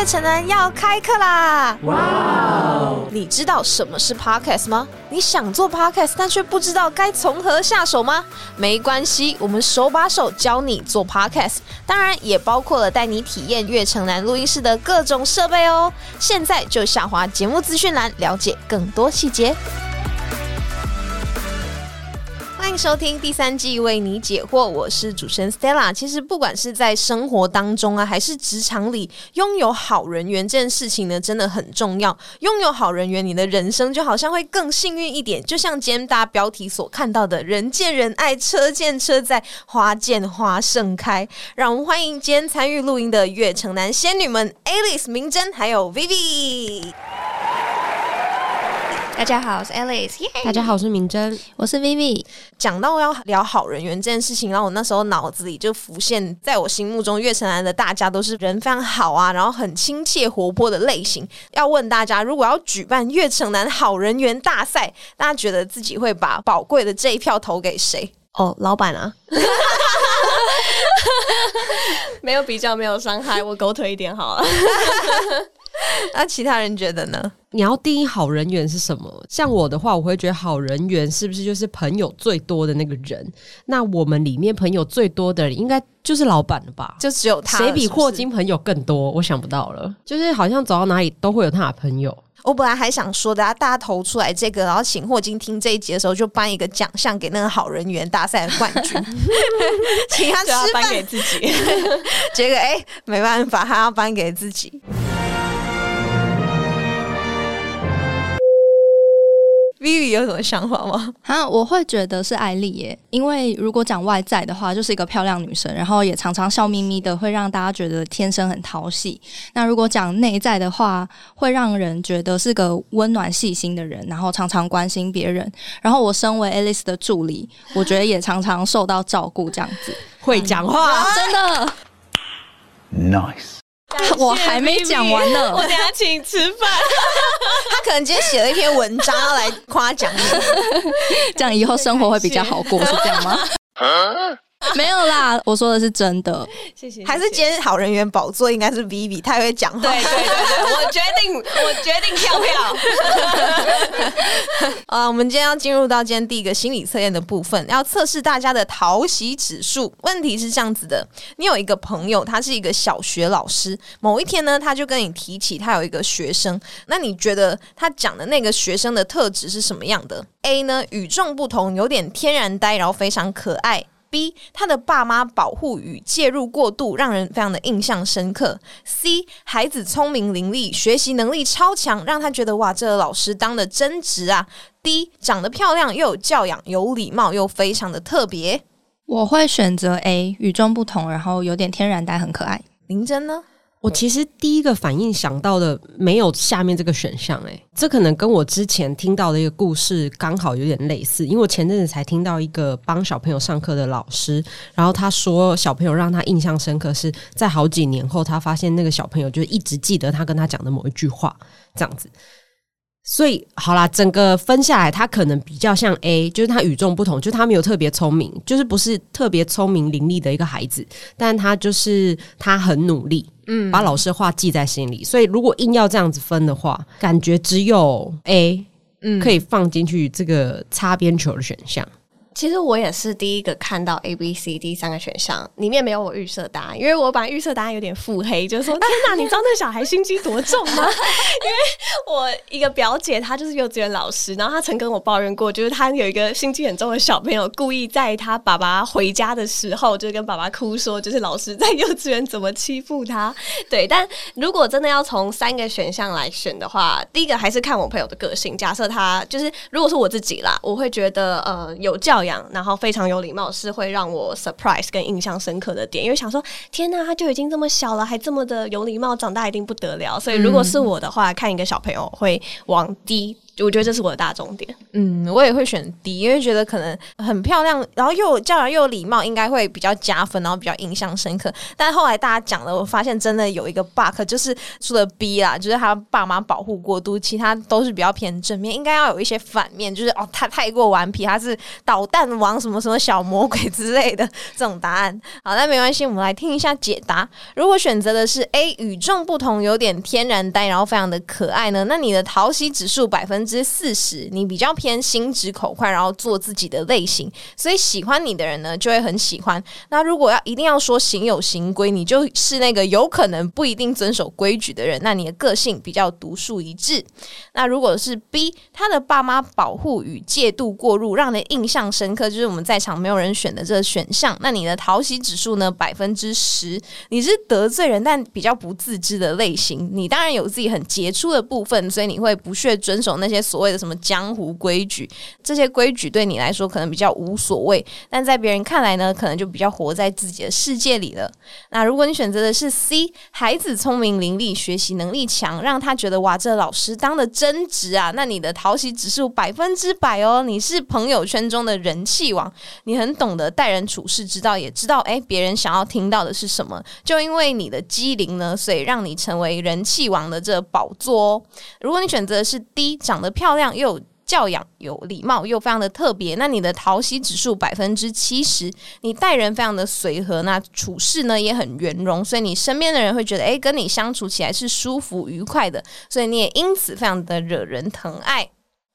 月城南要开课啦！哇哦！你知道什么是 podcast 吗？你想做 podcast，但却不知道该从何下手吗？没关系，我们手把手教你做 podcast，当然也包括了带你体验月城南录音室的各种设备哦。现在就下滑节目资讯栏，了解更多细节。欢迎收听第三季为你解惑，我是主持人 Stella。其实不管是在生活当中啊，还是职场里，拥有好人缘这件事情呢，真的很重要。拥有好人缘，你的人生就好像会更幸运一点。就像今天大家标题所看到的“人见人爱，车见车载，花见花盛开”。让我们欢迎今天参与录音的月城南仙女们 Alice、明真还有 Vivi。大家好，我是 Alice。大家好，我是明真，我是 Vivi。讲到要聊好人缘这件事情，然后我那时候脑子里就浮现，在我心目中，月城南的大家都是人非常好啊，然后很亲切活泼的类型。要问大家，如果要举办月城南好人缘大赛，大家觉得自己会把宝贵的这一票投给谁？哦，老板啊，没有比较，没有伤害，我狗腿一点好了。那其他人觉得呢？你要定义好人缘是什么？像我的话，我会觉得好人缘是不是就是朋友最多的那个人？那我们里面朋友最多的人，应该就是老板了吧？就只有他，谁比霍金？朋友更多？我想不到了。就是好像走到哪里都会有他的朋友。我本来还想说的，大家投出来这个，然后请霍金听这一集的时候，就颁一个奖项给那个好人缘大赛的冠军，请他吃颁给自己。结果哎，没办法，他要颁给自己。Vivi 有什么想法吗？哈，我会觉得是艾丽耶，因为如果讲外在的话，就是一个漂亮女生，然后也常常笑眯眯的，会让大家觉得天生很讨喜。那如果讲内在的话，会让人觉得是个温暖细心的人，然后常常关心别人。然后我身为 Alice 的助理，我觉得也常常受到照顾，这样子会讲话，真的 Nice。我还没讲完呢，我等下请吃饭。他可能今天写了一篇文章要来夸奖你，这样以后生活会比较好过，是这样吗？没有啦，我说的是真的。谢谢。还是今天好人缘宝座应该是 Vivi，他会讲话。对对对对，我决定，我决定跳票。啊，我们今天要进入到今天第一个心理测验的部分，要测试大家的讨喜指数。问题是这样子的：你有一个朋友，他是一个小学老师。某一天呢，他就跟你提起他有一个学生，那你觉得他讲的那个学生的特质是什么样的？A 呢，与众不同，有点天然呆，然后非常可爱。B，他的爸妈保护与介入过度，让人非常的印象深刻。C，孩子聪明伶俐，学习能力超强，让他觉得哇，这个老师当的真值啊。D，长得漂亮又有教养，有礼貌又非常的特别。我会选择 A，与众不同，然后有点天然呆，很可爱。林真呢？我其实第一个反应想到的没有下面这个选项，诶，这可能跟我之前听到的一个故事刚好有点类似，因为我前阵子才听到一个帮小朋友上课的老师，然后他说小朋友让他印象深刻是在好几年后，他发现那个小朋友就一直记得他跟他讲的某一句话，这样子。所以好啦，整个分下来，他可能比较像 A，就是他与众不同，就是他没有特别聪明，就是不是特别聪明伶俐的一个孩子，但他就是他很努力，嗯，把老师话记在心里。所以如果硬要这样子分的话，感觉只有 A，嗯，可以放进去这个擦边球的选项。其实我也是第一个看到 A、B、C、D 三个选项里面没有我预设答案，因为我把预设答案有点腹黑，就是说天哪，你知道那小孩心机多重吗？因为我一个表姐她就是幼稚园老师，然后她曾跟我抱怨过，就是她有一个心机很重的小朋友，故意在他爸爸回家的时候就跟爸爸哭说，就是老师在幼稚园怎么欺负他。对，但如果真的要从三个选项来选的话，第一个还是看我朋友的个性。假设他就是如果是我自己啦，我会觉得呃有教养。然后非常有礼貌，是会让我 surprise 跟印象深刻的点，因为想说天呐，他就已经这么小了，还这么的有礼貌，长大一定不得了。所以如果是我的话，看一个小朋友会往低。我觉得这是我的大重点。嗯，我也会选 D，因为觉得可能很漂亮，然后又有教养又礼貌，应该会比较加分，然后比较印象深刻。但后来大家讲了，我发现真的有一个 bug，就是除了 B 啦，就是他爸妈保护过度，其他都是比较偏正面，应该要有一些反面，就是哦，他太过顽皮，他是捣蛋王什么什么小魔鬼之类的这种答案。好，那没关系，我们来听一下解答。如果选择的是 A，与众不同，有点天然呆，然后非常的可爱呢，那你的讨喜指数百分之之四十，你比较偏心直口快，然后做自己的类型，所以喜欢你的人呢就会很喜欢。那如果要一定要说行有行规，你就是那个有可能不一定遵守规矩的人，那你的个性比较独树一帜。那如果是 B，他的爸妈保护与戒度过入，让人印象深刻，就是我们在场没有人选的这个选项。那你的讨喜指数呢？百分之十，你是得罪人但比较不自知的类型。你当然有自己很杰出的部分，所以你会不屑遵守那些所谓的什么江湖规矩。这些规矩对你来说可能比较无所谓，但在别人看来呢，可能就比较活在自己的世界里了。那如果你选择的是 C，孩子聪明伶俐，学习能力强，让他觉得哇，这老师当的真值啊！那你的讨喜指数百分之百哦，你是朋友圈中的人气王，你很懂得待人处事之道，也知道哎，别人想要听到的是什么。就因为你的机灵呢，所以让你成为人气王的这宝座哦。如果你选择的是 D，长得漂亮又有教养、有礼貌又非常的特别，那你的讨喜指数百分之七十，你待人非常的随和，那处事呢也很圆融，所以你身边的人会觉得，诶，跟你相处起来是舒服愉快的，所以你也因此非常的惹人疼爱。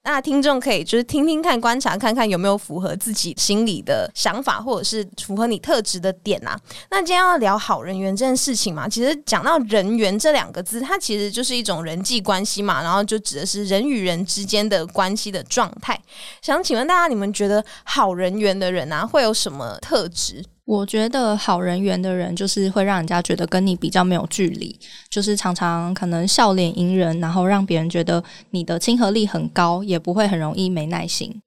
那听众可以就是听听看、观察看看有没有符合自己心里的想法，或者是符合你特质的点啊。那今天要聊好人缘这件事情嘛，其实讲到人缘这两个字，它其实就是一种人际关系嘛，然后就指的是人与人之间的关系的状态。想请问大家，你们觉得好人缘的人啊，会有什么特质？我觉得好人缘的人，就是会让人家觉得跟你比较没有距离，就是常常可能笑脸迎人，然后让别人觉得你的亲和力很高，也不会很容易没耐心。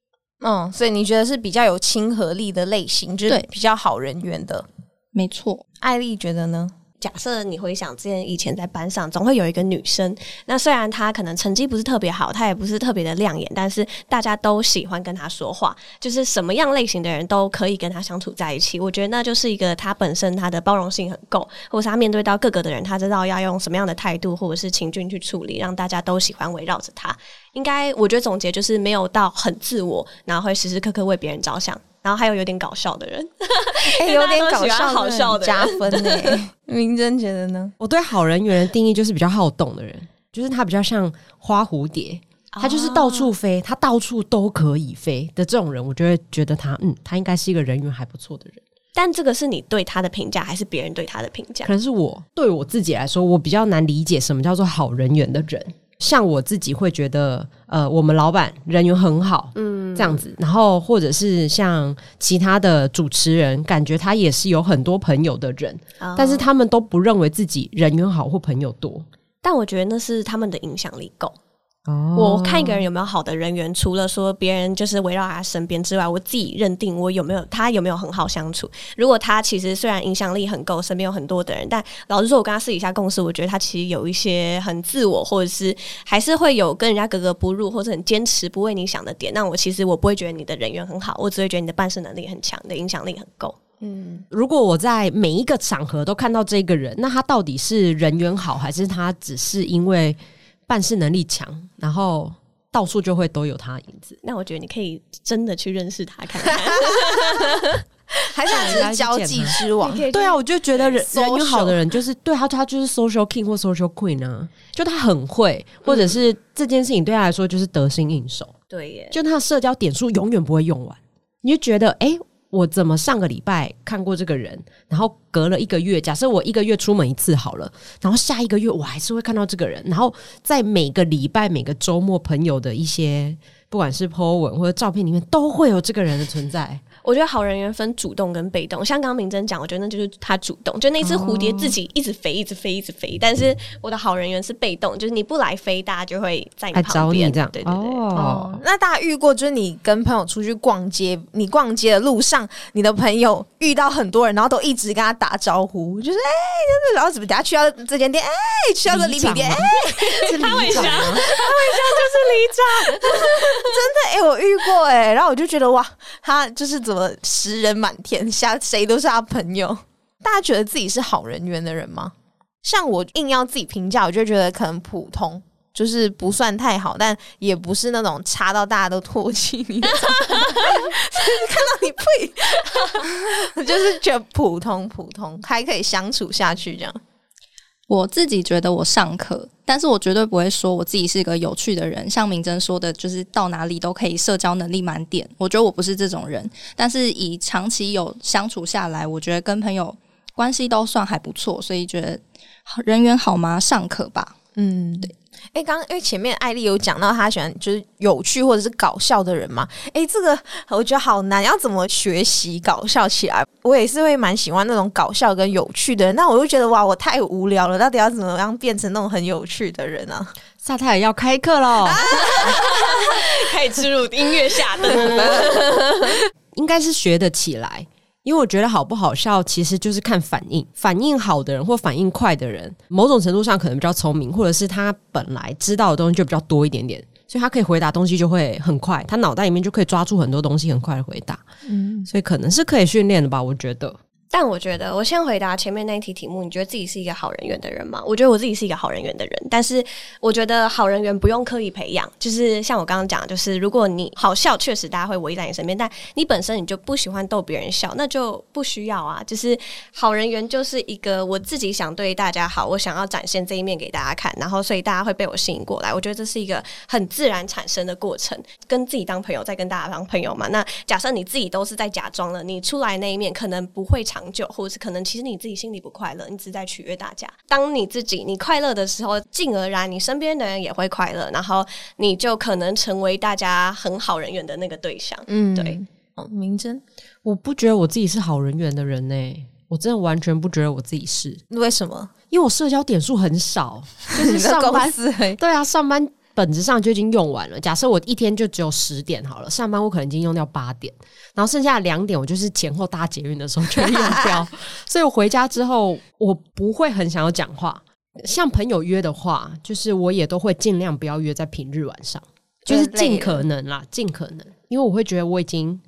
嗯，所以你觉得是比较有亲和力的类型，就是对比较好人缘的。没错，艾丽觉得呢？假设你回想之前以前在班上，总会有一个女生，那虽然她可能成绩不是特别好，她也不是特别的亮眼，但是大家都喜欢跟她说话，就是什么样类型的人都可以跟她相处在一起。我觉得那就是一个她本身她的包容性很够，或是她面对到各个的人，她知道要用什么样的态度或者是情境去处理，让大家都喜欢围绕着她。应该我觉得总结就是没有到很自我，然后会时时刻刻为别人着想。然后还有有点搞笑的人，有点搞笑，好笑的加分呢。明真觉得呢？我对好人缘的定义就是比较好动的人，就是他比较像花蝴蝶，他就是到处飞，他到处都可以飞的这种人，我就会觉得他，嗯，他应该是一个人缘还不错的人。但这个是你对他的评价，还是别人对他的评价可？能是我对我自己来说，我比较难理解什么叫做好人缘的人。像我自己会觉得，呃，我们老板人缘很好，嗯，这样子，然后或者是像其他的主持人，感觉他也是有很多朋友的人，哦但是他们都不认为自己人缘好或朋友多。但我觉得那是他们的影响力够。哦我看一个人有没有好的人缘，除了说别人就是围绕他身边之外，我自己认定我有没有他有没有很好相处。如果他其实虽然影响力很够，身边有很多的人，但老实说，我跟他私底下共事，我觉得他其实有一些很自我，或者是还是会有跟人家格格不入，或者很坚持不为你想的点。那我其实我不会觉得你的人缘很好，我只会觉得你的办事能力很强，你的影响力很够。嗯如果我在每一个场合都看到这个人，那他到底是人缘好，还是他只是因为办事能力强，然后到处就会都有他的影子？那我觉得你可以真的去认识他看看。还是他只是交际之王？对啊，我就觉得人人缘好的人，就是对他，他就是 social king 或 social queen 啊，就他很会，或者是这件事情对他来说就是得心应手，对耶，就他的社交点数永远不会用完，你就觉得哎。诶我怎么上个礼拜看过这个人，然后隔了一个月，假设我一个月出门一次好了，然后下一个月我还是会看到这个人，然后在每个礼拜、每个周末，朋友的一些不管是 po 文或者照片里面，都会有这个人的存在。我觉得好人缘分主动跟被动，像刚刚明真讲，我觉得那就是他主动，就那只蝴蝶自己一直飞，一直飞，一直飞。但是我的好人缘是被动，就是你不来飞，大家就会在你旁边。这样，对对对。哦，那大家遇过，就是你跟朋友出去逛街，你逛街的路上，你的朋友遇到很多人，然后都一直跟他打招呼，就是哎，真的，然后怎么等下去到这间店，哎，去到这礼品店，哎，是他会想 真的哎、我遇过哎、然后我就觉得哇，他就是怎么识人满天下，谁都是他朋友。大家觉得自己是好人缘的人吗？像我硬要自己评价，我就觉得可能普通，就是不算太好，但也不是那种差到大家都唾弃你。看到你呸，就是觉得普通普通，还可以相处下去这样。我自己觉得我上课，但是我绝对不会说我自己是一个有趣的人。像明真说的，就是到哪里都可以社交能力满点。我觉得我不是这种人，但是以长期有相处下来，我觉得跟朋友关系都算还不错，所以觉得人缘好吗？尚可吧。嗯，对。哎，刚刚因为前面艾丽有讲到她喜欢就是有趣或者是搞笑的人嘛，哎，这个我觉得好难，要怎么学习搞笑起来？我也是会蛮喜欢那种搞笑跟有趣的人，那我就觉得哇，我太无聊了，到底要怎么样变成那种很有趣的人啊？萨泰尔要开课喽，可以植入音乐下的。应该是学得起来。因为我觉得好不好笑，其实就是看反应。反应好的人或反应快的人，某种程度上可能比较聪明，或者是他本来知道的东西就比较多一点点，所以他可以回答东西就会很快，他脑袋里面就可以抓住很多东西，很快的回答。嗯，所以可能是可以训练的吧，我觉得。但我觉得，我先回答前面那一题题目，你觉得自己是一个好人缘的人吗？我觉得我自己是一个好人缘的人，但是我觉得好人缘不用刻意培养，就是像我刚刚讲，就是如果你好笑，确实大家会围在你身边，但你本身你就不喜欢逗别人笑，那就不需要啊。就是好人缘就是一个我自己想对大家好，我想要展现这一面给大家看，然后所以大家会被我吸引过来。我觉得这是一个很自然产生的过程，跟自己当朋友，再跟大家当朋友嘛。那假设你自己都是在假装了，你出来那一面可能不会长。长久，或者是可能其实你自己心里不快乐，你只是在取悦大家。当你自己你快乐的时候，进而然你身边的人也会快乐，然后你就可能成为大家很好人缘的那个对象。嗯，对。哦，明真，我不觉得我自己是好人缘的人呢、我真的完全不觉得我自己是，为什么？因为我社交点数很少，就是 上班对啊，上班本质上就已经用完了。假设我一天就只有十点好了，上班我可能已经用掉八点，然后剩下的两点我就是前后搭捷运的时候就用掉。所以我回家之后，我不会很想要讲话。像朋友约的话，就是我也都会尽量不要约在平日晚上，就是尽可能啦，尽可能，因为我会觉得我已经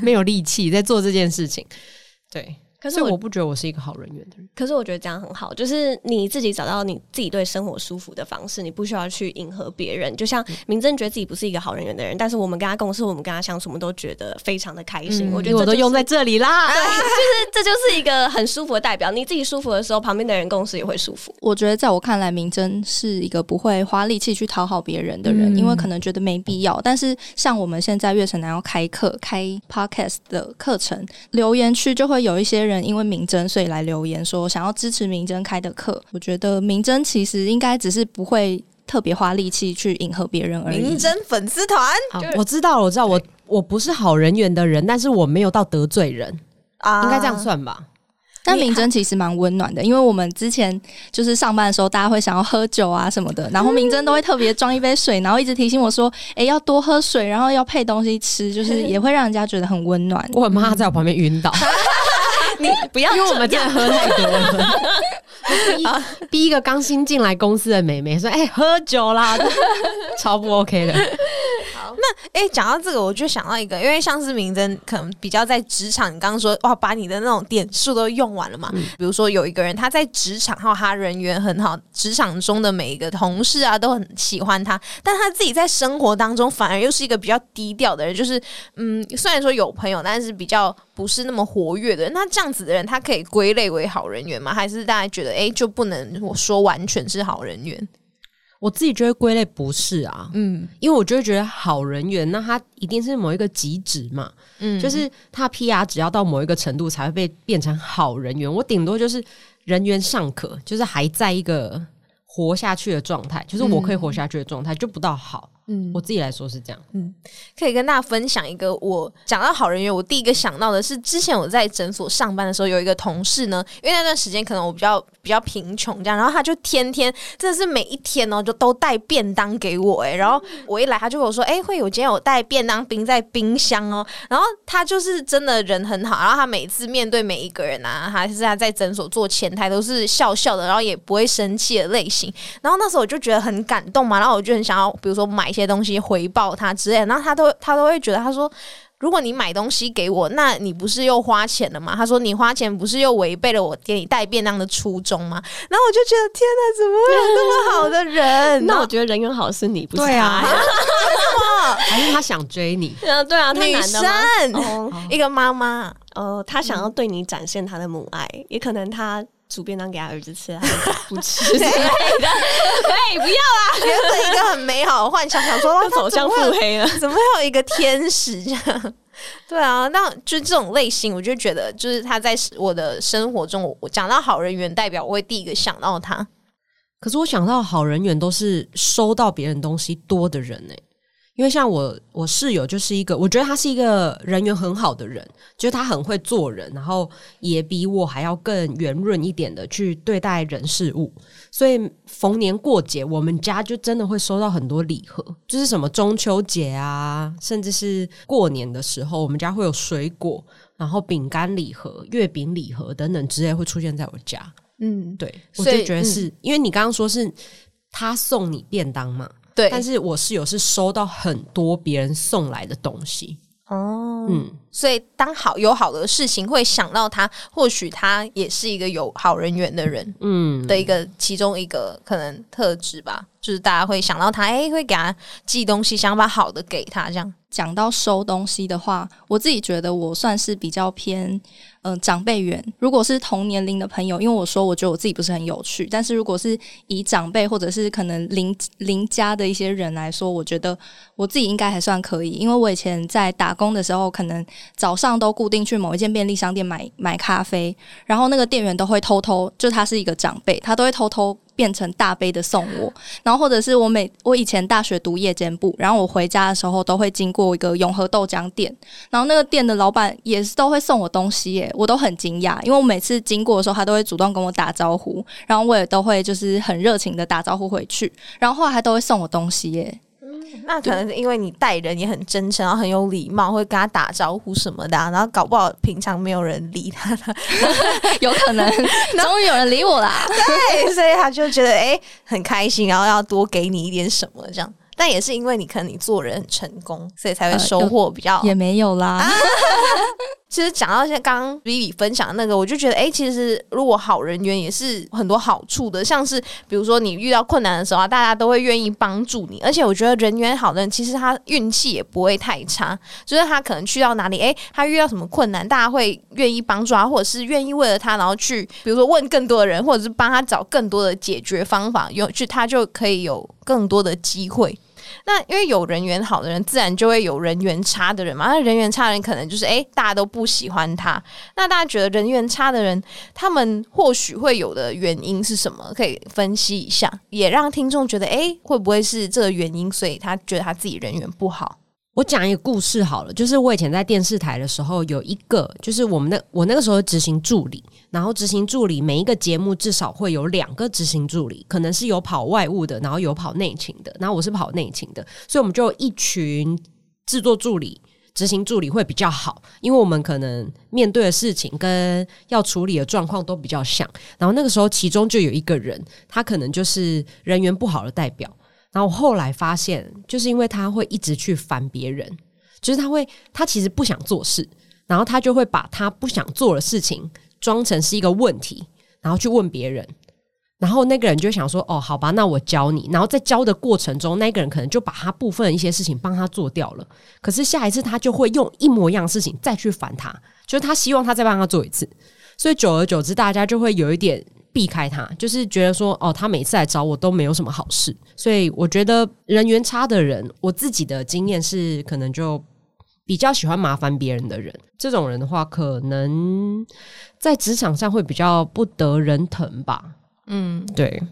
没有力气在做这件事情。对，可是我我不觉得我是一个好人缘的人。可是我觉得这样很好，就是你自己找到你自己对生活舒服的方式，你不需要去迎合别人。就像明真觉得自己不是一个好人缘的人，但是我们跟他共事，我们跟他相处，我们都觉得非常的开心。我觉得就是我都用在这里啦。对就是这就是一个很舒服的代表。你自己舒服的时候，旁边的人共事也会舒服。我觉得在我看来，明真是一个不会花力气去讨好别人的人，嗯因为可能觉得没必要。但是像我们现在月城南要开课、开 podcast 的课程，留言区就会有一些人因为明真，所以来留言说想要支持明真开的课。我觉得明真其实应该只是不会特别花力气去迎合别人而已明。真粉丝团好，我知道了，我知道，我我不是好人缘的人，但是我没有到得罪人，啊应该这样。算吧？但明真其实蛮温暖的，因为我们之前就是上班的时候，大家会想要喝酒啊什么的，然后明真都会特别装一杯水，然后一直提醒我说：“诶，要多喝水，然后要配东西吃，就是 也会让人家觉得很温暖。我很怕他在我旁边晕倒，你不要因为我们真的喝太多了。逼逼一个刚新进来公司的妹妹说：“哎、喝酒啦！” 超不 OK 的。哎，讲到这个，我就想到一个，因为像是明真可能比较在职场，你刚刚说哇，把你的那种点数都用完了嘛。比如说有一个人他在职场，还有他人缘很好，职场中的每一个同事啊都很喜欢他，但他自己在生活当中反而又是一个比较低调的人，就是嗯，虽然说有朋友，但是比较不是那么活跃的人。那这样子的人，他可以归类为好人缘吗？还是大家觉得哎，就不能我说完全是好人缘？我自己觉得归类不是啊，嗯。因为我就会觉得好人缘，那他一定是某一个极值嘛，嗯，就是他 PR 只要到某一个程度才会被变成好人缘，我顶多就是人缘尚可，就是还在一个活下去的状态，就是我可以活下去的状态，就不到好。嗯。我自己来说是这样。嗯。可以跟大家分享一个我讲到好人缘，我第一个想到的是，之前我在诊所上班的时候，有一个同事呢，因为那段时间可能我比较比较贫穷这样，然后他就天天真的是每一天哦，就都带便当给我哎，然后我一来他就跟我说，哎、会有今天有带便当冰在冰箱哦，然后他就是真的人很好，然后他每次面对每一个人啊，还是他在诊所做前台都是笑笑的，然后也不会生气的类型，然后那时候我就觉得很感动嘛，然后我就很想要，比如说买一些东西回报他之类的，然后他都他都会觉得，他说。如果你买东西给我，那你不是又花钱了吗？他说你花钱不是又违背了我给你带便当的初衷吗？然后我就觉得天哪，怎么会有那么好的人？那我觉得人缘好是你，不是对啊他。还是他想追你？对 啊，对啊，他女男？生，哦一个妈妈，哦，他想要对你展现他的母爱，也可能他煮便当给他儿子吃，他 不吃之类的。对，不要原本一个很美好的幻想，想说就走向腹黑了。怎么会有一个天使这样？对啊，那就这种类型，我就觉得就是他在我的生活中，我我讲到好人缘，代表我会第一个想到他。可是我想到好人缘都是收到别人东西多的人呢、因为像我我室友就是一个，我觉得他是一个人缘很好的人，就是他很会做人，然后也比我还要更圆润一点的去对待人事物。所以逢年过节，我们家就真的会收到很多礼盒，就是什么中秋节啊，甚至是过年的时候，我们家会有水果，然后饼干礼盒、月饼礼盒等等之类会出现在我家。嗯，对，我就觉得是、因为你刚刚说是他送你便当嘛，对，但是我室友是收到很多别人送来的东西，哦，嗯，所以当好有好的事情会想到他，或许他也是一个有好人缘的人嗯，的一个其中一个可能特质吧，就是大家会想到他，哎、会给他寄东西，想把好的给他，这样。讲到收东西的话，我自己觉得我算是比较偏呃长辈缘。如果是同年龄的朋友，因为我说我觉得我自己不是很有趣，但是如果是以长辈或者是可能邻邻家的一些人来说，我觉得我自己应该还算可以，因为我以前在打工的时候，可能早上都固定去某一间便利商店买买咖啡，然后那个店员都会偷偷，就他是一个长辈，他都会偷偷。变成大杯的送我，然后或者是我每我以前大学读夜间部，然后我回家的时候都会经过一个永和豆浆店，然后那个店的老板也是都会送我东西耶，我都很惊讶，因为我每次经过的时候，他都会主动跟我打招呼，然后我也都会就是很热情的打招呼回去，然后后来还都会送我东西耶。那可能是因为你待人也很真诚，然后很有礼貌，会跟他打招呼什么的啊、然后搞不好平常没有人理他，有可能终于有人理我啦。对，所以他就觉得哎、很开心，然后要多给你一点什么这样。但也是因为你可能你做人很成功，所以才会呃收获比较也没有啦，其实讲到像刚刚 Vivi 分享的那个，我就觉得，哎、其实如果好人缘也是很多好处的，像是比如说你遇到困难的时候啊，大家都会愿意帮助你，而且我觉得人缘好的人，其实他运气也不会太差，就是他可能去到哪里，哎、他遇到什么困难，大家会愿意帮助他，或者是愿意为了他，然后去比如说问更多的人，或者是帮他找更多的解决方法，有去他就可以有更多的机会。那因为有人缘好的人，自然就会有人缘差的人嘛。那人缘差的人可能就是诶，大家都不喜欢他。那大家觉得人缘差的人，他们或许会有的原因是什么？可以分析一下，也让听众觉得，诶，会不会是这个原因，所以他觉得他自己人缘不好？我讲一个故事好了，就是我以前在电视台的时候，有一个就是我们那我那个时候执行助理，然后执行助理每一个节目至少会有两个执行助理，可能是有跑外务的，然后有跑内勤的，然后我是跑内勤的，所以我们就一群制作助理。执行助理会比较好，因为我们可能面对的事情跟要处理的状况都比较像。然后那个时候，其中就有一个人，他可能就是人缘不好的代表。然后后来发现，就是因为他会一直去烦别人，就是他会，他其实不想做事，然后他就会把他不想做的事情装成是一个问题，然后去问别人。然后那个人就想说：“哦，好吧，那我教你。”然后在教的过程中，那个人可能就把他部分一些事情帮他做掉了。可是下一次他就会用一模一样的事情再去烦他，就是他希望他再帮他做一次。所以久而久之，大家就会有一点避开他，就是觉得说，哦，他每次来找我都没有什么好事。所以我觉得人缘差的人，我自己的经验是，可能就比较喜欢麻烦别人的人。这种人的话，可能在职场上会比较不得人疼吧。嗯，对，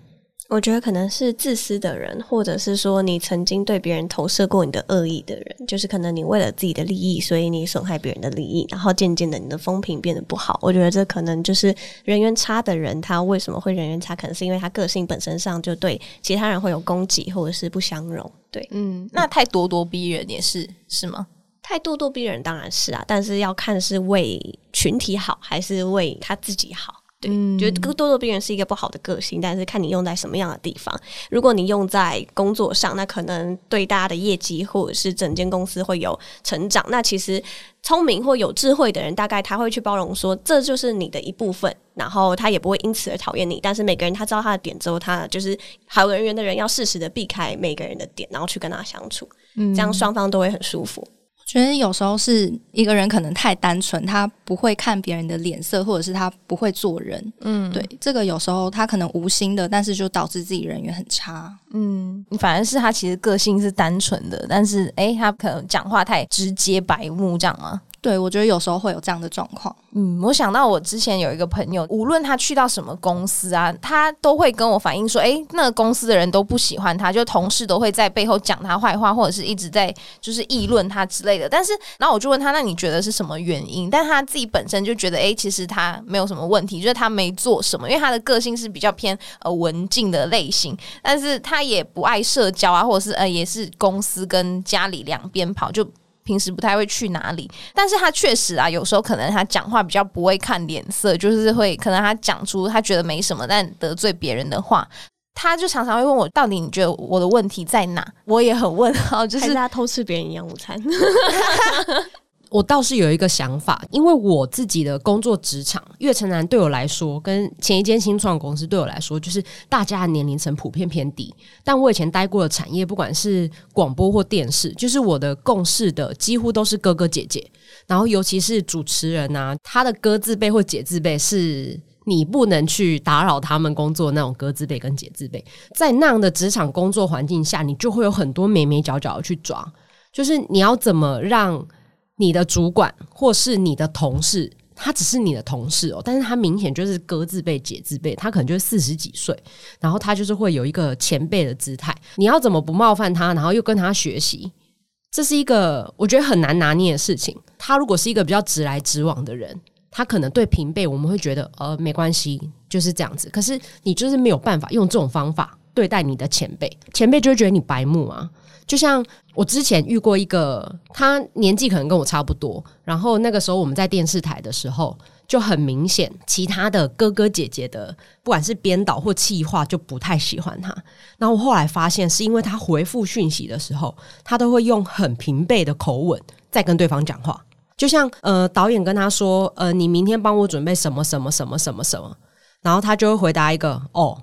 我觉得可能是自私的人，或者是说你曾经对别人投射过你的恶意的人，就是可能你为了自己的利益，所以你损害别人的利益，然后渐渐的你的风评变得不好。我觉得这可能就是人缘差的人，他为什么会人缘差，可能是因为他个性本身上就对其他人会有攻击或者是不相容。对，嗯，那太咄咄逼人也是是吗？太咄咄逼人当然是啊，但是要看是为群体好还是为他自己好。对，觉得咄咄逼人是一个不好的个性，但是看你用在什么样的地方。如果你用在工作上，那可能对大家的业绩或者是整间公司会有成长。那其实聪明或有智慧的人，大概他会去包容说，这就是你的一部分，然后他也不会因此而讨厌你。但是每个人他知道他的点之后，他就是好人缘的人要适时的避开每个人的点，然后去跟他相处，这样双方都会很舒服。觉得有时候是一个人可能太单纯，他不会看别人的脸色，或者是他不会做人。嗯，对，这个有时候他可能无心的，但是就导致自己人缘很差。嗯，反而是他其实个性是单纯的，但是哎，他可能讲话太直接白目，这样吗？对，我觉得有时候会有这样的状况。嗯，我想到我之前有一个朋友，无论他去到什么公司啊，他都会跟我反映说，哎，那个公司的人都不喜欢他，就同事都会在背后讲他坏话，或者是一直在就是议论他之类的。但是，然后我就问他，那你觉得是什么原因？但他自己本身就觉得，哎，其实他没有什么问题，就是他没做什么，因为他的个性是比较偏呃文静的类型，但是他也不爱社交啊，或者是呃，也是公司跟家里两边跑就。平时不太会去哪里，但是他确实啊，有时候可能他讲话比较不会看脸色，就是会可能他讲出他觉得没什么但得罪别人的话，他就常常会问我，到底你觉得我的问题在哪？我也很问号，就是他偷吃别人营养午餐。我倒是有一个想法，因为我自己的工作职场，悦城南对我来说，跟前一间新创公司对我来说，就是大家的年龄层普遍偏低。但我以前待过的产业，不管是广播或电视，就是我的共事的几乎都是哥哥姐姐。然后尤其是主持人啊，他的哥字辈或姐字辈，是你不能去打扰他们工作那种哥字辈跟姐字辈。在那样的职场工作环境下，你就会有很多眉眉角角去抓，就是你要怎么让。你的主管或是你的同事，他只是你的同事哦，但是他明显就是哥字辈、姐字辈，他可能就是四十几岁，然后他就是会有一个前辈的姿态。你要怎么不冒犯他，然后又跟他学习？这是一个我觉得很难拿捏的事情。他如果是一个比较直来直往的人，他可能对平辈我们会觉得呃没关系，就是这样子。可是你就是没有办法用这种方法对待你的前辈，前辈就会觉得你白目啊。就像我之前遇过一个，他年纪可能跟我差不多，然后那个时候我们在电视台的时候，就很明显，其他的哥哥姐姐的，不管是编导或企划，就不太喜欢他。然后我后来发现，是因为他回复讯息的时候，他都会用很平辈的口吻在跟对方讲话，就像呃导演跟他说，呃你明天帮我准备什么什么什么什么什么，然后他就会回答一个哦。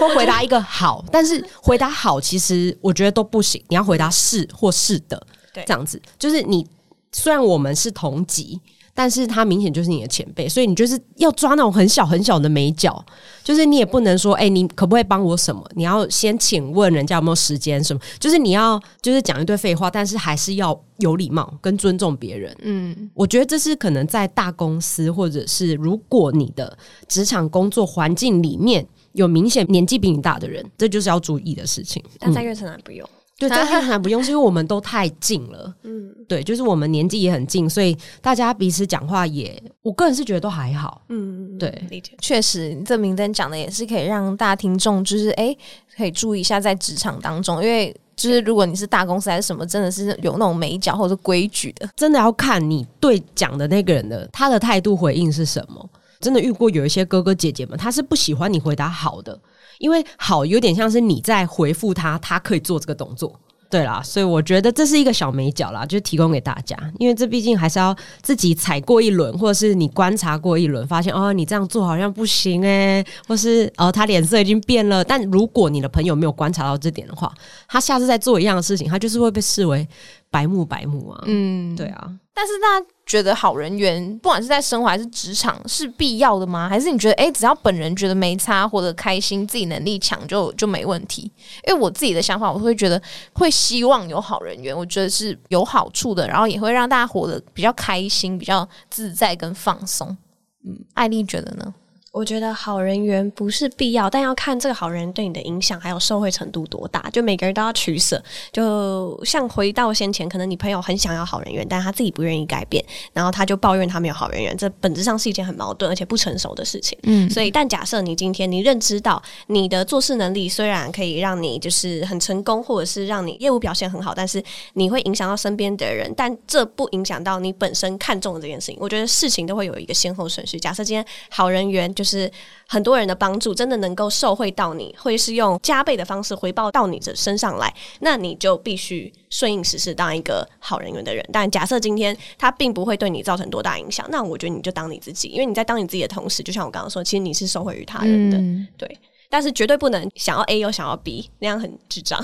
或回答一个好，但是回答好其实我觉得都不行。你要回答是或是的，对，这样子就是你虽然我们是同级。但是他明显就是你的前辈，所以你就是要抓那种很小很小的美角，就是你也不能说，哎，你可不可以帮我什么？你要先请问人家有没有时间什么？就是你要就是讲一堆废话，但是还是要有礼貌跟尊重别人。嗯，我觉得这是可能在大公司或者是如果你的职场工作环境里面有明显年纪比你大的人，这就是要注意的事情。但在月城南不用。对，在越南不用，是因为我们都太近了。嗯，对，就是我们年纪也很近，所以大家彼此讲话也，我个人是觉得都还好。嗯，对，理解。确实，这明灯讲的也是可以让大家听众，就是哎，可以注意一下在职场当中，因为就是如果你是大公司还是什么，真的是有那种美角或者规矩的，真的要看你对讲的那个人的他的态度回应是什么。真的遇过有一些哥哥姐姐们，他是不喜欢你回答好的。因为好有点像是你在回复他，他可以做这个动作，对啦，所以我觉得这是一个小美角啦，就提供给大家。因为这毕竟还是要自己踩过一轮，或者是你观察过一轮，发现哦，你这样做好像不行诶，或是哦，他脸色已经变了。但如果你的朋友没有观察到这点的话，他下次再做一样的事情，他就是会被视为白目白目啊。嗯，对啊。但是大家觉得好人缘，不管是在生活还是职场，是必要的吗？还是你觉得，哎，只要本人觉得没差，或者开心，自己能力强，就就没问题？因为我自己的想法，我会觉得会希望有好人缘，我觉得是有好处的，然后也会让大家活得比较开心、比较自在跟放松。嗯，艾丽觉得呢？我觉得好人缘不是必要，但要看这个好人对你的影响还有受惠程度多大。就每个人都要取舍。就像回到先前，可能你朋友很想要好人缘，但他自己不愿意改变，然后他就抱怨他没有好人缘，这本质上是一件很矛盾而且不成熟的事情。嗯，所以但假设你今天你认知到你的做事能力虽然可以让你就是很成功，或者是让你业务表现很好，但是你会影响到身边的人，但这不影响到你本身看重的这件事情。我觉得事情都会有一个先后顺序。假设今天好人缘。就是很多人的帮助，真的能够受惠到你，会是用加倍的方式回报到你的身上来，那你就必须顺应时势，当一个好人缘的人。但假设今天他并不会对你造成多大影响，那我觉得你就当你自己，因为你在当你自己的同时，就像我刚刚说，其实你是受惠于他人的，对。但是绝对不能想要 A 又想要 B，那样很智障。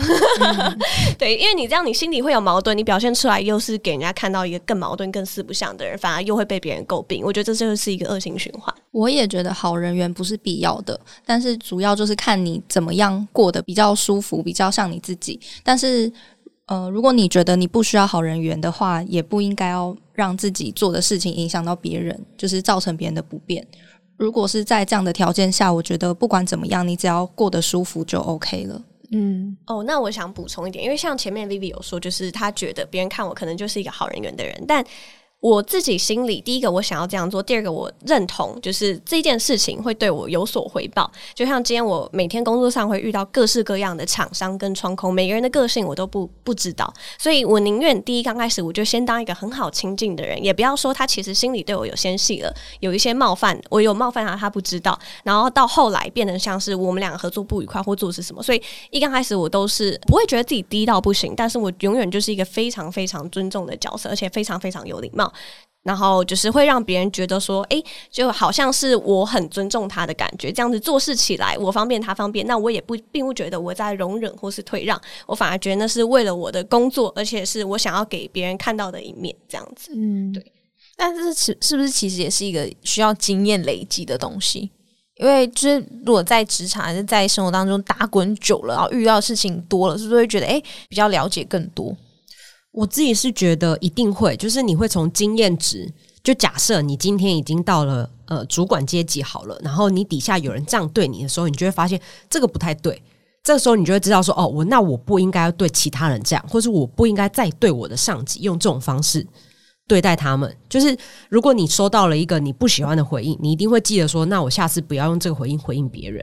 对，因为你这样，你心里会有矛盾，你表现出来又是给人家看到一个更矛盾、更四不像的人，反而又会被别人诟病。我觉得这就是一个恶性循环。我也觉得好人缘不是必要的，但是主要就是看你怎么样过得比较舒服，比较像你自己。但是，呃，如果你觉得你不需要好人缘的话，也不应该要让自己做的事情影响到别人，就是造成别人的不便。如果是在这样的条件下，我觉得不管怎么样，你只要过得舒服就 OK 了。嗯，哦，那我想补充一点，因为像前面 Vivi 有说，就是他觉得别人看我可能就是一个好人缘的人，但。我自己心里，第一个我想要这样做，第二个我认同，就是这件事情会对我有所回报。就像今天我每天工作上会遇到各式各样的厂商跟窗口，每个人的个性我都不不知道，所以我宁愿第一刚开始我就先当一个很好亲近的人，也不要说他其实心里对我有些戏了，有一些冒犯，我有冒犯他，他不知道，然后到后来变得像是我们两个合作不愉快或做是什么，所以一刚开始我都是不会觉得自己低到不行，但是我永远就是一个非常非常尊重的角色，而且非常非常有礼貌。然后就是会让别人觉得说，哎，就好像是我很尊重他的感觉，这样子做事起来我方便他方便，那我也不并不觉得我在容忍或是退让，我反而觉得那是为了我的工作，而且是我想要给别人看到的一面，这样子。嗯，对。但是是是不是其实也是一个需要经验累积的东西？因为就是如果在职场还是在生活当中打滚久了，然后遇到事情多了，是不是会觉得哎比较了解更多？我自己是觉得一定会，就是你会从经验值，就假设你今天已经到了呃主管阶级好了，然后你底下有人这样对你的时候，你就会发现这个不太对。这个时候你就会知道说，哦，我那我不应该要对其他人这样，或是我不应该再对我的上级用这种方式对待他们。就是如果你收到了一个你不喜欢的回应，你一定会记得说，那我下次不要用这个回应回应别人。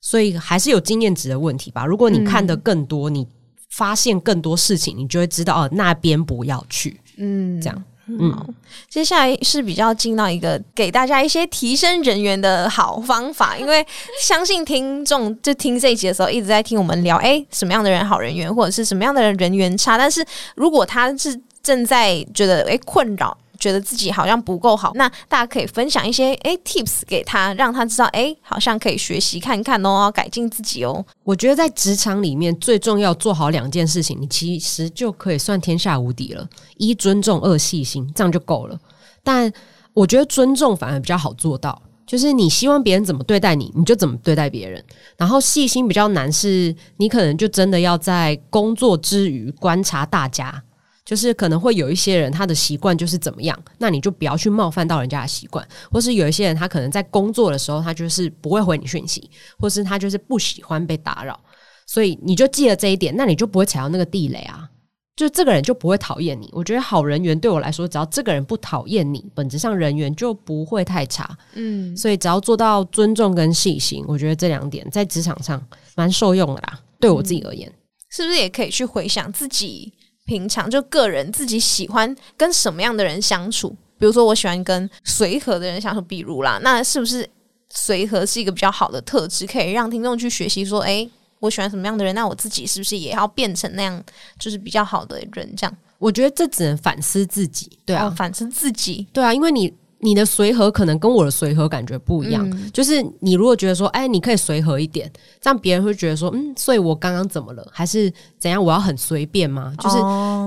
所以还是有经验值的问题吧。如果你看的更多，你。发现更多事情，你就会知道哦，那边不要去。嗯，这样。嗯，接下来是比较进到一个给大家一些提升人员的好方法，因为相信听众就听这一集的时候一直在听我们聊，哎，什么样的人好人缘，或者是什么样的人人缘差。但是如果他是正在觉得哎困扰。觉得自己好像不够好，那大家可以分享一些诶 tips 给他，让他知道诶，好像可以学习看看哦，改进自己哦。我觉得在职场里面最重要做好两件事情，你其实就可以算天下无敌了。一尊重，二细心，这样就够了。但我觉得尊重反而比较好做到，就是你希望别人怎么对待你，你就怎么对待别人。然后细心比较难，是你可能就真的要在工作之余观察大家。就是可能会有一些人，他的习惯就是怎么样，那你就不要去冒犯到人家的习惯，或是有一些人，他可能在工作的时候，他就是不会回你讯息，或是他就是不喜欢被打扰，所以你就记得这一点，那你就不会踩到那个地雷啊，就这个人就不会讨厌你。我觉得好人缘对我来说，只要这个人不讨厌你，本质上人缘就不会太差。嗯，所以只要做到尊重跟细心，我觉得这两点在职场上蛮受用的啦。对我自己而言，是不是也可以去回想自己？平常就个人自己喜欢跟什么样的人相处，比如说我喜欢跟随和的人相处，比如啦，那是不是随和是一个比较好的特质，可以让听众去学习？说，哎，我喜欢什么样的人，那我自己是不是也要变成那样，就是比较好的人？这样，我觉得这只能反思自己，对啊，反思自己，对啊，因为你。你的随和可能跟我的随和感觉不一样，就是你如果觉得说，哎，你可以随和一点，这样别人会觉得说，嗯，所以我刚刚怎么了？还是怎样？我要很随便吗？就是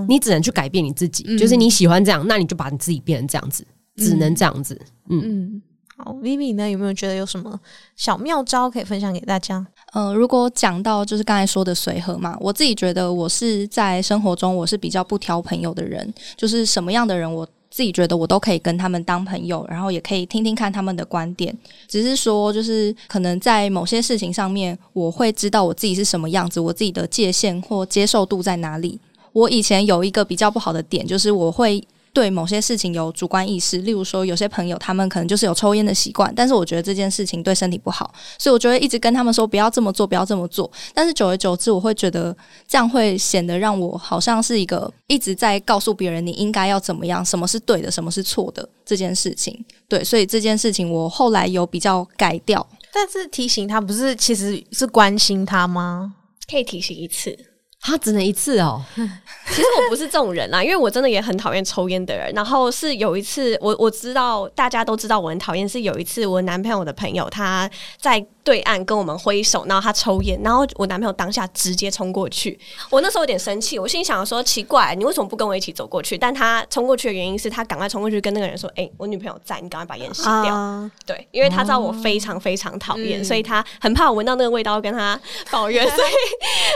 你只能去改变你自己，就是你喜欢这样，那你就把你自己变成这样子，只能这样子。嗯，好，Vivi 呢，有没有觉得有什么小妙招可以分享给大家？呃，如果讲到就是刚才说的随和嘛，我自己觉得我是在生活中我是比较不挑朋友的人，就是什么样的人我。自己觉得我都可以跟他们当朋友，然后也可以听听看他们的观点。只是说，就是可能在某些事情上面，我会知道我自己是什么样子，我自己的界限或接受度在哪里。我以前有一个比较不好的点，就是我会。对某些事情有主观意识，例如说有些朋友他们可能就是有抽烟的习惯，但是我觉得这件事情对身体不好，所以我就会一直跟他们说不要这么做，不要这么做。但是久而久之，我会觉得这样会显得让我好像是一个一直在告诉别人你应该要怎么样，什么是对的，什么是错的这件事情。对，所以这件事情我后来有比较改掉。但是提醒他不是其实是关心他吗？可以提醒一次。他只能一次哦。其实我不是这种人啦，因为我真的也很讨厌抽烟的人。然后是有一次，我我知道大家都知道我很讨厌，是有一次我男朋友的朋友他在。对岸跟我们挥手，然后他抽烟，然后我男朋友当下直接冲过去。我那时候有点生气，我心想说奇怪，你为什么不跟我一起走过去？但他冲过去的原因是他赶快冲过去跟那个人说：“哎，我女朋友在，你赶快把烟吸掉。”对，因为他知道我非常非常讨厌，所以他很怕我闻到那个味道跟他抱怨，所以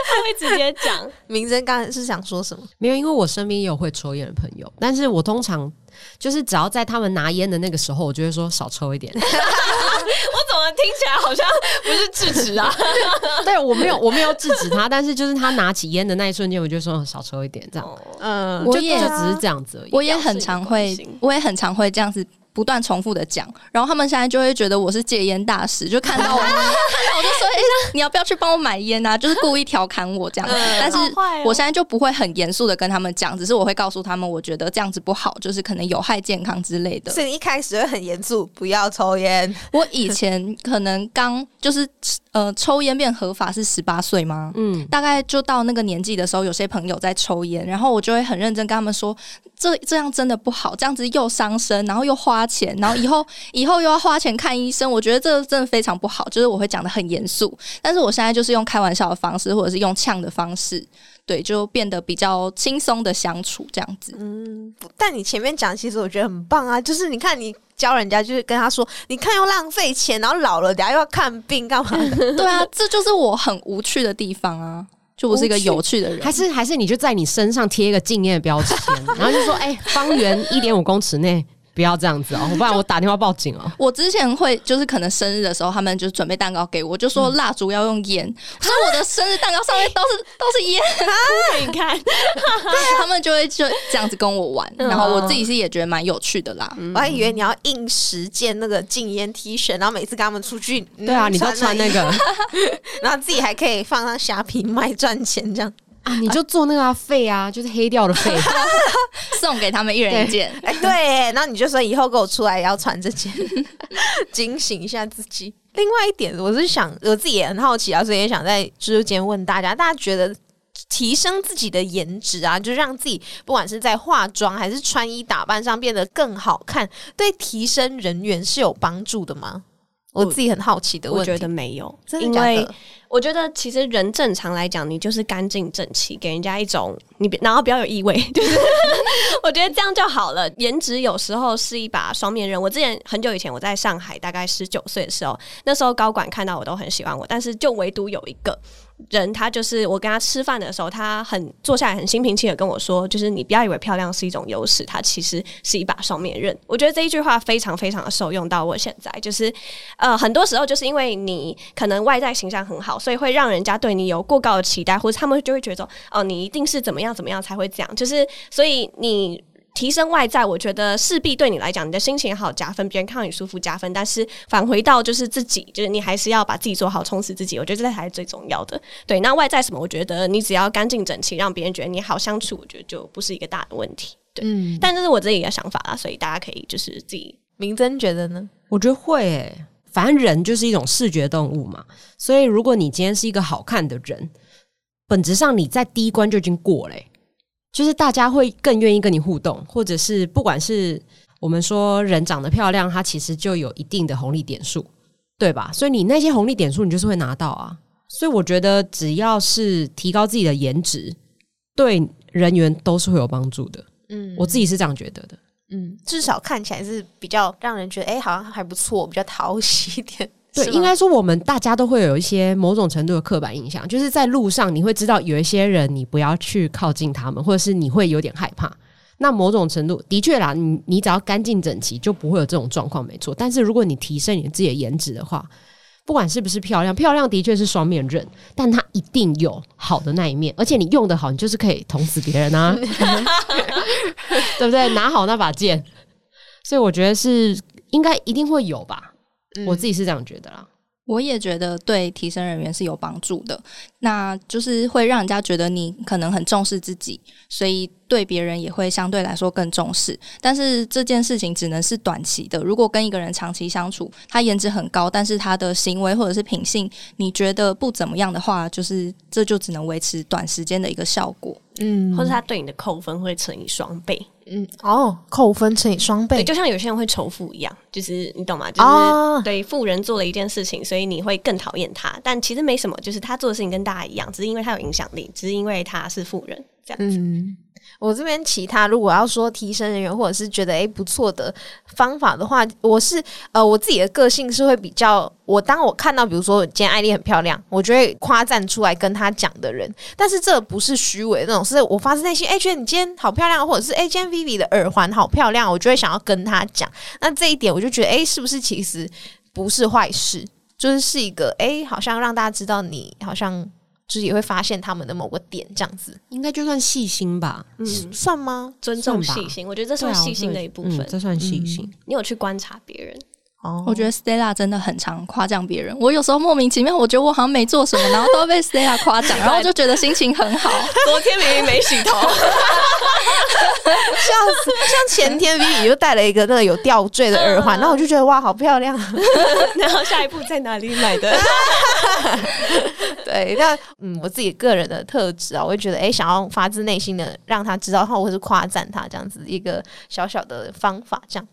他会直接讲。明真刚才是想说什么？没有，因为我身边也有会抽烟的朋友，但是我通常。就是只要在他们拿烟的那个时候，我就会说少抽一点。我怎么听起来好像不是制止啊？对我没有，我没有制止他，但是就是他拿起烟的那一瞬间，我就说少抽一点，这样。嗯，我也就只是这样子而已。我也很常会，我也很常会这样子。不断重复的讲，然后他们现在就会觉得我是戒烟大使，就看到我，看到我就说：“哎，你要不要去帮我买烟啊？”就是故意调侃我这样。但是我现在就不会很严肃的跟他们讲，只是我会告诉他们，我觉得这样子不好，就是可能有害健康之类的。所以一开始会很严肃，不要抽烟。我以前可能刚就是呃抽烟变合法是十八岁吗？嗯，大概就到那个年纪的时候，有些朋友在抽烟，然后我就会很认真跟他们说：“这这样真的不好，这样子又伤身，然后又花。”钱，然后以后以后又要花钱看医生，我觉得这真的非常不好。就是我会讲的很严肃，但是我现在就是用开玩笑的方式，或者是用呛的方式，对，就变得比较轻松的相处这样子。嗯，但你前面讲，其实我觉得很棒啊。就是你看，你教人家，就是跟他说，你看又浪费钱，然后老了等下又要看病干嘛？对啊，这就是我很无趣的地方啊。就我是一个有趣的人，还 是还是你就在你身上贴一个敬业的标签，然后就说，哎，方圆一点五公尺内。不要这样子哦，不然我打电话报警哦。我之前会就是可能生日的时候，他们就准备蛋糕给我，就说蜡烛要用烟，所以我的生日蛋糕上面都是都是烟。你看，他们就会就这样子跟我玩，然后我自己是也觉得蛮有趣的啦。我还以为你要印十件那个禁烟 T 恤，然后每次跟他们出去，对啊，你都穿那个，然后自己还可以放上虾皮卖赚钱这样。啊，你就做那个肺啊，就是黑掉的肺，送给他们一人一件。哎，对，然后你就说以后给我出来也要穿这件，警醒一下自己。另外一点，我是想我自己也很好奇啊，所以也想在直播间问大家：大家觉得提升自己的颜值啊，就让自己不管是在化妆还是穿衣打扮上变得更好看，对提升人缘是有帮助的吗？我自己很好奇的，我觉得没有，因为我觉得其实人正常来讲，你就是干净整齐，给人家一种你然后不要有异味，就是 我觉得这样就好了。颜值有时候是一把双面刃。我之前很久以前我在上海，大概十九岁的时候，那时候高管看到我都很喜欢我，但是就唯独有一个。人他就是我跟他吃饭的时候，他很坐下来很心平气和跟我说，就是你不要以为漂亮是一种优势，它其实是一把双面刃。我觉得这一句话非常非常的受用到我现在，就是呃很多时候就是因为你可能外在形象很好，所以会让人家对你有过高的期待，或者他们就会觉得哦你一定是怎么样怎么样才会这样，就是所以你。提升外在，我觉得势必对你来讲，你的心情好加分，别人看到你舒服加分。但是返回到就是自己，就是你还是要把自己做好，充实自己。我觉得这才是最重要的。对，那外在什么？我觉得你只要干净整齐，让别人觉得你好相处，我觉得就不是一个大的问题。对，嗯。但这是我自己的想法啦，所以大家可以就是自己。明真觉得呢？我觉得会诶，反正人就是一种视觉动物嘛，所以如果你今天是一个好看的人，本质上你在第一关就已经过嘞。就是大家会更愿意跟你互动，或者是不管是我们说人长得漂亮，它其实就有一定的红利点数，对吧？所以你那些红利点数，你就是会拿到啊。所以我觉得只要是提高自己的颜值，对人员都是会有帮助的。嗯，我自己是这样觉得的。嗯，至少看起来是比较让人觉得，哎，好像还不错，比较讨喜一点。对，应该说我们大家都会有一些某种程度的刻板印象，就是在路上你会知道有一些人，你不要去靠近他们，或者是你会有点害怕。那某种程度的确啦，你你只要干净整齐，就不会有这种状况，没错。但是如果你提升你自己的颜值的话，不管是不是漂亮，漂亮的确是双面刃，但它一定有好的那一面，而且你用的好，你就是可以捅死别人啊，对不对？拿好那把剑，所以我觉得是应该一定会有吧，我自己是这样觉得啦。我也觉得对提升人员是有帮助的，那就是会让人家觉得你可能很重视自己，所以对别人也会相对来说更重视。但是这件事情只能是短期的，如果跟一个人长期相处，他颜值很高，但是他的行为或者是品性你觉得不怎么样的话，就是这就只能维持短时间的一个效果。嗯或者他对你的扣分会乘以双倍。嗯哦，扣分乘以双倍对，，就像有些人会仇富一样，就是你懂吗？就是、哦对富人做了一件事情，所以你会更讨厌他。但其实没什么，就是他做的事情跟大家一样，只是因为他有影响力，只是因为他是富人这样子。嗯，我这边其他如果要说提升人员或者是觉得诶不错的方法的话，我是呃我自己的个性是会比较，我当我看到比如说今天艾丽很漂亮，我就会夸赞出来跟她讲的人，但是这不是虚伪的那种，是我发自内心诶觉得你今天好漂亮，或者是诶今天 Vivi 的耳环好漂亮，我就会想要跟她讲。那这一点我就觉得诶是不是其实不是坏事，就是是一个诶好像让大家知道你好像。就是也会发现他们的某个点，这样子，应该就算细心吧，嗯，算吗？尊重吧。细心，我觉得这算细心的一部分。嗯这算细心。你有去观察别人，哦我觉得 Stella 真的很常夸奖别人，我有时候莫名其妙，我觉得我好像没做什么，然后都被 Stella 夸奖，然后我就觉得心情很好。昨天明明没洗头，笑死！像前天 Vivi 就戴了一个那个有吊坠的耳环，然后我就觉得哇，好漂亮。啊然后下一步在哪里买的？对，那嗯，我自己个人的特质啊，我会觉得哎，想要发自内心的让他知道，或者是夸赞他这样子一个小小的方法，这样。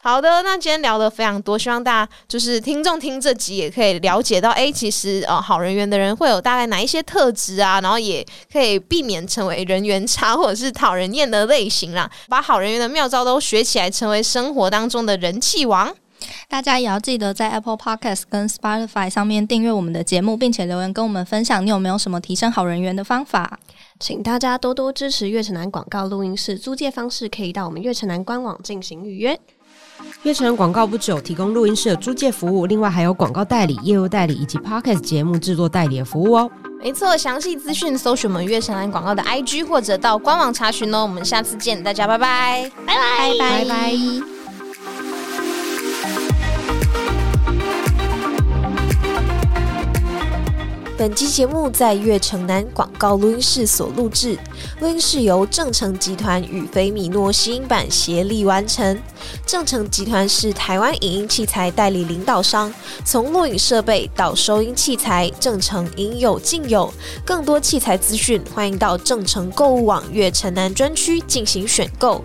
好的，那今天聊的非常多，希望大家就是听众听这集也可以了解到，哎，其实呃好人缘的人会有大概哪一些特质啊，然后也可以避免成为人缘差或者是讨人厌的类型啦，把好人缘的妙招都学起来，成为生活当中的人气王。大家也要记得在 Apple Podcast 跟 Spotify 上面订阅我们的节目，并且留言跟我们分享你有没有什么提升好人缘的方法。请大家多多支持月城南广告录音室，租借方式可以到我们月城南官网进行预约。悦城广告不只有提供录音室的租借服务，另外还有广告代理、业务代理以及 Podcast 节目制作代理的服务哦。没错，详细资讯搜寻我们悦城蓝广告的 IG 或者到官网查询哦。我们下次见，大家拜拜。拜拜拜拜。本期节目在悦城南广告录音室所录制，录音室由正成集团与菲米诺吸音版协力完成。正成集团是台湾影音器材代理领导商，从录影设备到收音器材，正成应有尽有。更多器材资讯，欢迎到正成购物网悦城南专区进行选购。